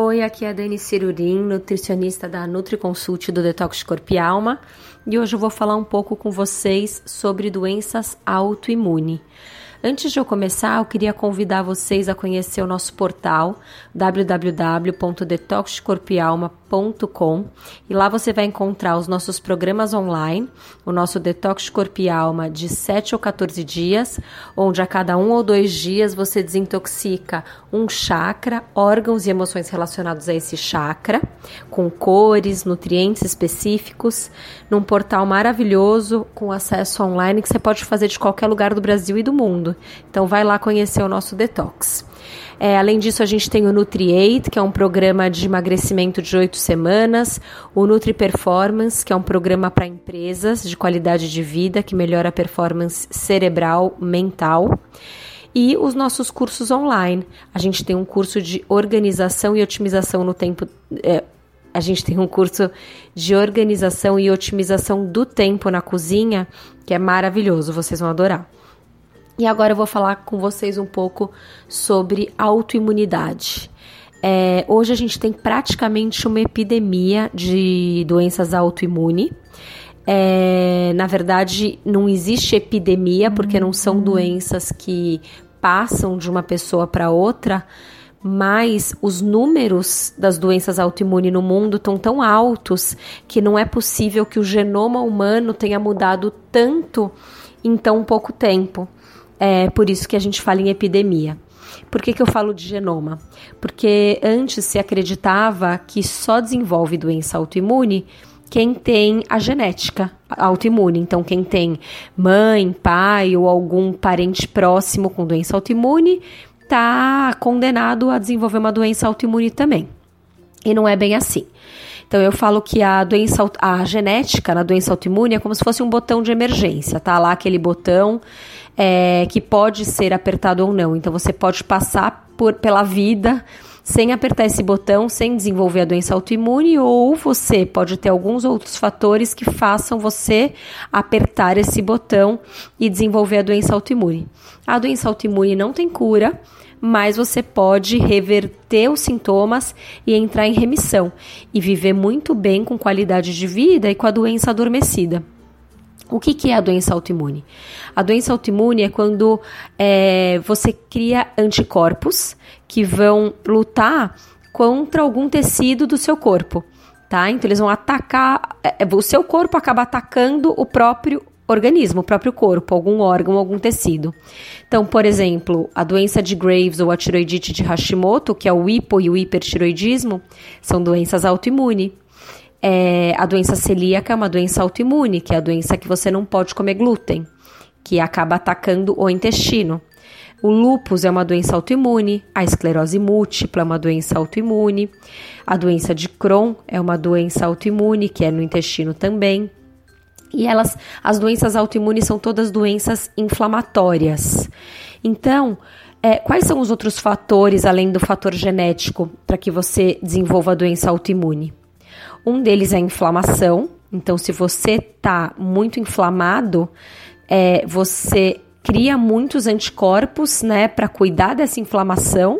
Oi, aqui é a Dani Cirurim, nutricionista da NutriConsult do Detox Corpo e Alma, e hoje eu vou falar um pouco com vocês sobre doenças autoimunes. Antes de eu começar, eu queria convidar vocês a conhecer o nosso portal www.detoxcorpialma.com e lá você vai encontrar os nossos programas online, o nosso Detox Corpo e Alma de 7 ou 14 dias, onde a cada um ou dois dias você desintoxica um chakra, órgãos e emoções relacionados a esse chakra, com cores, nutrientes específicos, num portal maravilhoso com acesso online que você pode fazer de qualquer lugar do Brasil e do mundo mundo. Então vai lá conhecer o nosso detox. É, além disso, a gente tem o Nutri8, que é um programa de emagrecimento de oito semanas, o Nutri Performance, que é um programa para empresas de qualidade de vida, que melhora a performance cerebral, mental e os nossos cursos online. A gente tem um curso de organização e otimização no tempo. É, a gente tem um curso de organização e otimização do tempo na cozinha, que é maravilhoso, vocês vão adorar. E agora eu vou falar com vocês um pouco sobre autoimunidade. É, hoje a gente tem praticamente uma epidemia de doenças autoimunes. É, na verdade, não existe epidemia, porque não são doenças que passam de uma pessoa para outra, mas os números das doenças autoimunes no mundo estão tão altos que não é possível que o genoma humano tenha mudado tanto em tão pouco tempo. É por isso que a gente fala em epidemia. Por que, que eu falo de genoma? Porque antes se acreditava que só desenvolve doença autoimune quem tem a genética autoimune. Então, quem tem mãe, pai ou algum parente próximo com doença autoimune está condenado a desenvolver uma doença autoimune também. E não é bem assim. Então eu falo que a doença, a genética na doença autoimune é como se fosse um botão de emergência, tá lá aquele botão é, que pode ser apertado ou não. Então você pode passar por, pela vida sem apertar esse botão, sem desenvolver a doença autoimune, ou você pode ter alguns outros fatores que façam você apertar esse botão e desenvolver a doença autoimune. A doença autoimune não tem cura, mas você pode reverter os sintomas e entrar em remissão e viver muito bem com qualidade de vida e com a doença adormecida. O que, que é a doença autoimune? A doença autoimune é quando é, você cria anticorpos que vão lutar contra algum tecido do seu corpo, tá? Então eles vão atacar, é, é, o seu corpo acaba atacando o próprio organismo, o próprio corpo, algum órgão, algum tecido. Então, por exemplo, a doença de Graves ou a tiroidite de Hashimoto, que é o hipo e o hipertiroidismo, são doenças autoimunes. É, a doença celíaca é uma doença autoimune, que é a doença que você não pode comer glúten, que acaba atacando o intestino. O lúpus é uma doença autoimune, a esclerose múltipla é uma doença autoimune, a doença de Crohn é uma doença autoimune, que é no intestino também. E elas, as doenças autoimunes são todas doenças inflamatórias. Então, é, quais são os outros fatores, além do fator genético, para que você desenvolva a doença autoimune? Um deles é a inflamação. Então, se você está muito inflamado, é, você cria muitos anticorpos, né, para cuidar dessa inflamação.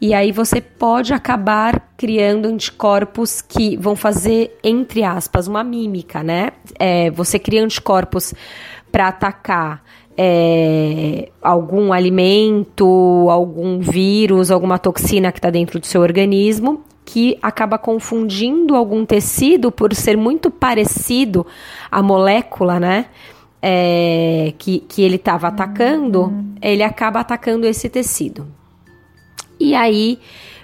E aí você pode acabar criando anticorpos que vão fazer, entre aspas, uma mímica, né? É, você cria anticorpos para atacar é, algum alimento, algum vírus, alguma toxina que está dentro do seu organismo que acaba confundindo algum tecido por ser muito parecido à molécula, né? É, que, que ele estava atacando, uhum. ele acaba atacando esse tecido. E aí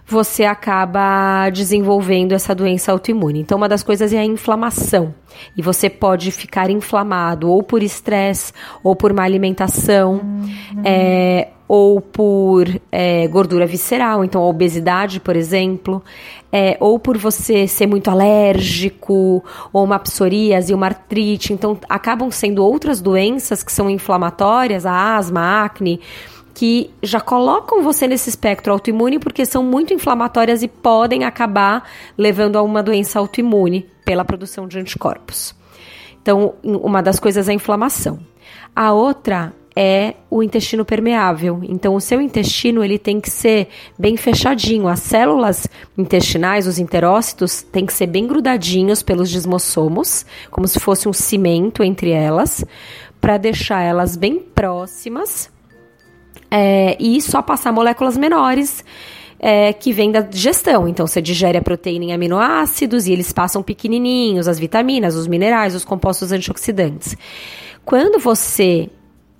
você acaba desenvolvendo essa doença autoimune. Então, uma das coisas é a inflamação. E você pode ficar inflamado ou por estresse ou por má alimentação. Uhum. É, ou por é, gordura visceral, então a obesidade, por exemplo, é, ou por você ser muito alérgico, ou uma psoríase, uma artrite, então acabam sendo outras doenças que são inflamatórias, a asma, a acne, que já colocam você nesse espectro autoimune porque são muito inflamatórias e podem acabar levando a uma doença autoimune pela produção de anticorpos. Então, uma das coisas é a inflamação. A outra é o intestino permeável. Então, o seu intestino ele tem que ser bem fechadinho. As células intestinais, os enterócitos, têm que ser bem grudadinhos pelos desmossomos, como se fosse um cimento entre elas, para deixar elas bem próximas é, e só passar moléculas menores. É, que vem da digestão. Então, você digere a proteína em aminoácidos e eles passam pequenininhos, as vitaminas, os minerais, os compostos antioxidantes. Quando você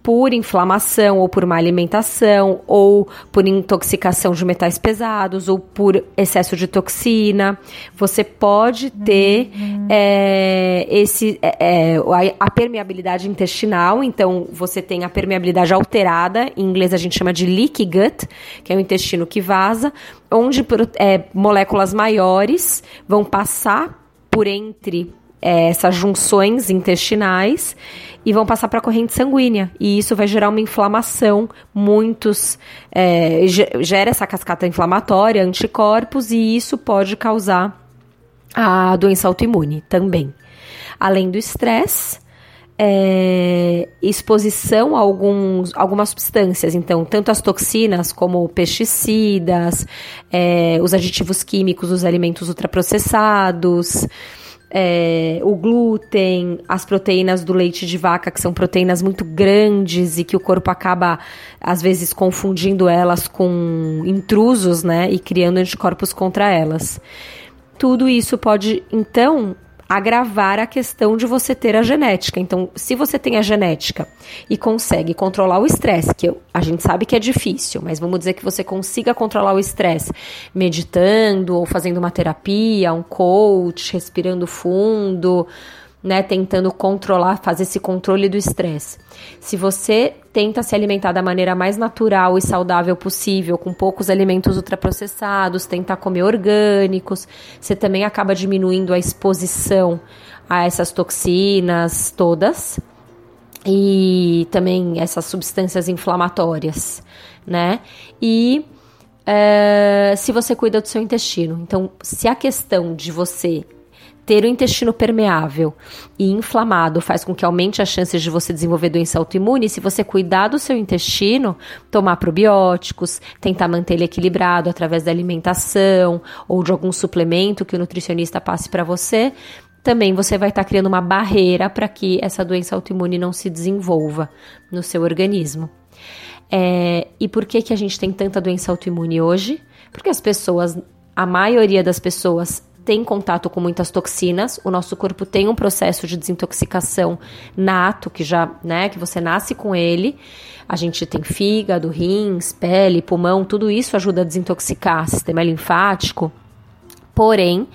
por inflamação ou por má alimentação ou por intoxicação de metais pesados ou por excesso de toxina. Você pode ter uhum. é, esse é, a, a permeabilidade intestinal, então você tem a permeabilidade alterada, em inglês a gente chama de leaky gut, que é o intestino que vaza, onde é, moléculas maiores vão passar por entre é, essas junções intestinais e vão passar para a corrente sanguínea. E isso vai gerar uma inflamação, muitos. É, gera essa cascata inflamatória, anticorpos, e isso pode causar a doença autoimune também. Além do estresse, é, exposição a alguns, algumas substâncias, então, tanto as toxinas como pesticidas, é, os aditivos químicos dos alimentos ultraprocessados é, o glúten, as proteínas do leite de vaca, que são proteínas muito grandes e que o corpo acaba, às vezes, confundindo elas com intrusos, né? E criando anticorpos contra elas. Tudo isso pode, então, agravar a questão de você ter a genética. Então, se você tem a genética e consegue controlar o estresse, que a gente sabe que é difícil, mas vamos dizer que você consiga controlar o estresse meditando ou fazendo uma terapia, um coach, respirando fundo, né, tentando controlar, fazer esse controle do estresse. Se você tenta se alimentar da maneira mais natural e saudável possível, com poucos alimentos ultraprocessados, tentar comer orgânicos, você também acaba diminuindo a exposição a essas toxinas todas e também essas substâncias inflamatórias, né? E é, se você cuida do seu intestino. Então, se a questão de você ter o intestino permeável e inflamado faz com que aumente as chances de você desenvolver doença autoimune. Se você cuidar do seu intestino, tomar probióticos, tentar manter ele equilibrado através da alimentação ou de algum suplemento que o nutricionista passe para você, também você vai estar tá criando uma barreira para que essa doença autoimune não se desenvolva no seu organismo. É, e por que, que a gente tem tanta doença autoimune hoje? Porque as pessoas, a maioria das pessoas tem contato com muitas toxinas, o nosso corpo tem um processo de desintoxicação nato, que já, né, que você nasce com ele. A gente tem fígado, rins, pele, pulmão, tudo isso ajuda a desintoxicar, sistema linfático. Porém,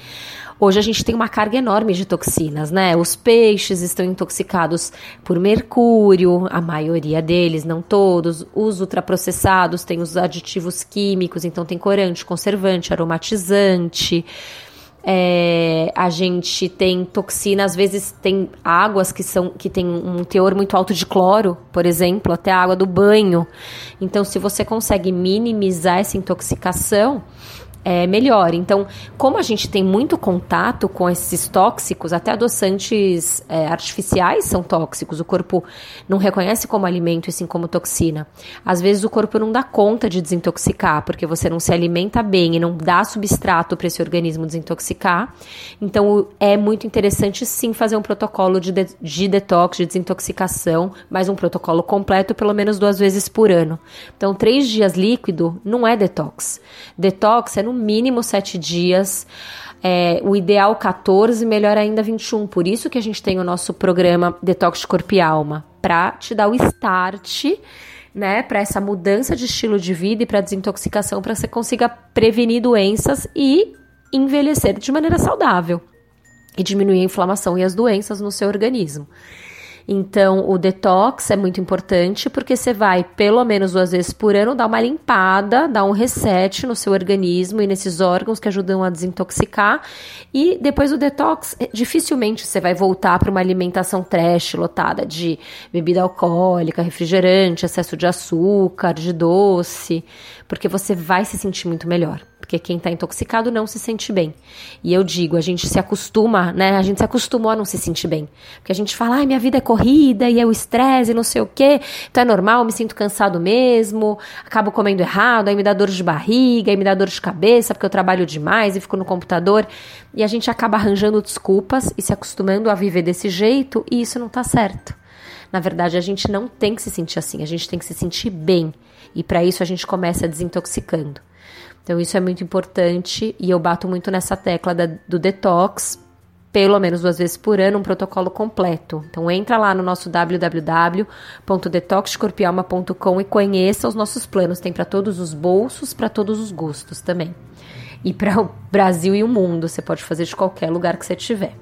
Hoje a gente tem uma carga enorme de toxinas, né? Os peixes estão intoxicados por mercúrio, a maioria deles, não todos. Os ultraprocessados têm os aditivos químicos, então tem corante, conservante, aromatizante. É, a gente tem toxina, às vezes tem águas que são que tem um teor muito alto de cloro, por exemplo, até a água do banho. Então, se você consegue minimizar essa intoxicação, é, melhor. Então, como a gente tem muito contato com esses tóxicos, até adoçantes é, artificiais são tóxicos, o corpo não reconhece como alimento e sim como toxina. Às vezes o corpo não dá conta de desintoxicar, porque você não se alimenta bem e não dá substrato para esse organismo desintoxicar. Então, é muito interessante sim fazer um protocolo de, de, de detox, de desintoxicação, mas um protocolo completo pelo menos duas vezes por ano. Então, três dias líquido não é detox. Detox é no mínimo sete dias. É, o ideal 14, melhor ainda 21. Por isso que a gente tem o nosso programa Detox Corpo e Alma, para te dar o start, né, para essa mudança de estilo de vida e para desintoxicação, para você consiga prevenir doenças e envelhecer de maneira saudável e diminuir a inflamação e as doenças no seu organismo. Então, o detox é muito importante porque você vai, pelo menos duas vezes por ano, dar uma limpada, dar um reset no seu organismo e nesses órgãos que ajudam a desintoxicar. E depois do detox, eh, dificilmente você vai voltar para uma alimentação trash, lotada de bebida alcoólica, refrigerante, excesso de açúcar, de doce, porque você vai se sentir muito melhor porque quem está intoxicado não se sente bem. E eu digo, a gente se acostuma, né? A gente se acostumou a não se sentir bem. Porque a gente fala, ai, minha vida é corrida e é o estresse e não sei o quê, então é normal, me sinto cansado mesmo, acabo comendo errado, aí me dá dor de barriga, aí me dá dor de cabeça porque eu trabalho demais e fico no computador. E a gente acaba arranjando desculpas e se acostumando a viver desse jeito e isso não tá certo. Na verdade, a gente não tem que se sentir assim, a gente tem que se sentir bem. E para isso a gente começa desintoxicando. Então, isso é muito importante e eu bato muito nessa tecla da, do detox, pelo menos duas vezes por ano, um protocolo completo. Então, entra lá no nosso www.detoxcorpialma.com e conheça os nossos planos. Tem para todos os bolsos, para todos os gostos também. E para o Brasil e o mundo, você pode fazer de qualquer lugar que você tiver.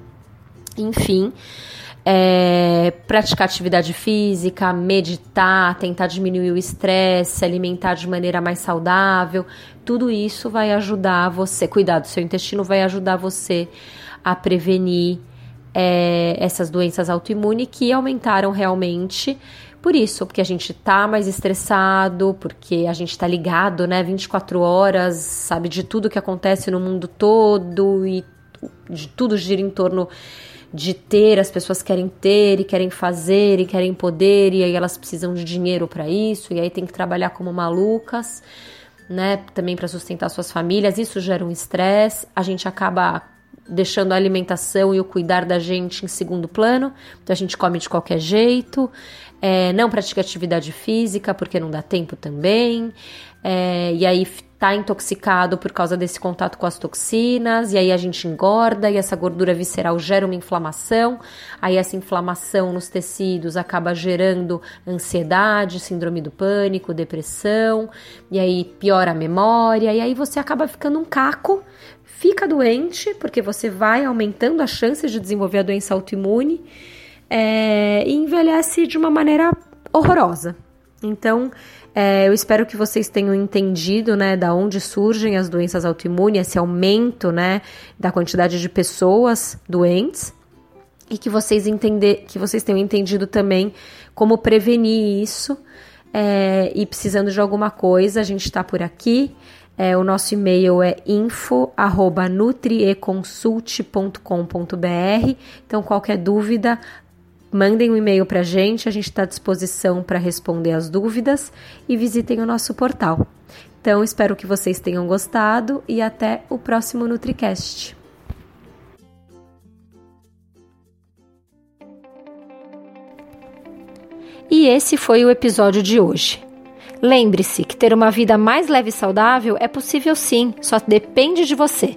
Enfim, é, praticar atividade física, meditar, tentar diminuir o estresse, se alimentar de maneira mais saudável, tudo isso vai ajudar você, cuidar do seu intestino vai ajudar você a prevenir é, essas doenças autoimunes que aumentaram realmente por isso, porque a gente tá mais estressado, porque a gente tá ligado, né, 24 horas, sabe, de tudo que acontece no mundo todo e de tudo gira em torno de ter, as pessoas querem ter e querem fazer e querem poder e aí elas precisam de dinheiro para isso e aí tem que trabalhar como malucas, né? Também para sustentar suas famílias. Isso gera um estresse. A gente acaba deixando a alimentação e o cuidar da gente em segundo plano. Então a gente come de qualquer jeito. É, não pratica atividade física porque não dá tempo também. É, e aí tá intoxicado por causa desse contato com as toxinas, e aí a gente engorda, e essa gordura visceral gera uma inflamação, aí essa inflamação nos tecidos acaba gerando ansiedade, síndrome do pânico, depressão, e aí piora a memória, e aí você acaba ficando um caco, fica doente, porque você vai aumentando as chances de desenvolver a doença autoimune, é, e envelhece de uma maneira horrorosa. Então, é, eu espero que vocês tenham entendido, né, da onde surgem as doenças autoimunes, esse aumento, né, da quantidade de pessoas doentes e que vocês entender, que vocês tenham entendido também como prevenir isso. É, e precisando de alguma coisa, a gente está por aqui. É, o nosso e-mail é info@nutrieconsult.com.br. Então, qualquer dúvida, Mandem um e-mail para a gente, a gente está à disposição para responder as dúvidas e visitem o nosso portal. Então, espero que vocês tenham gostado e até o próximo NutriCast. E esse foi o episódio de hoje. Lembre-se que ter uma vida mais leve e saudável é possível sim, só depende de você.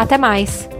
Até mais!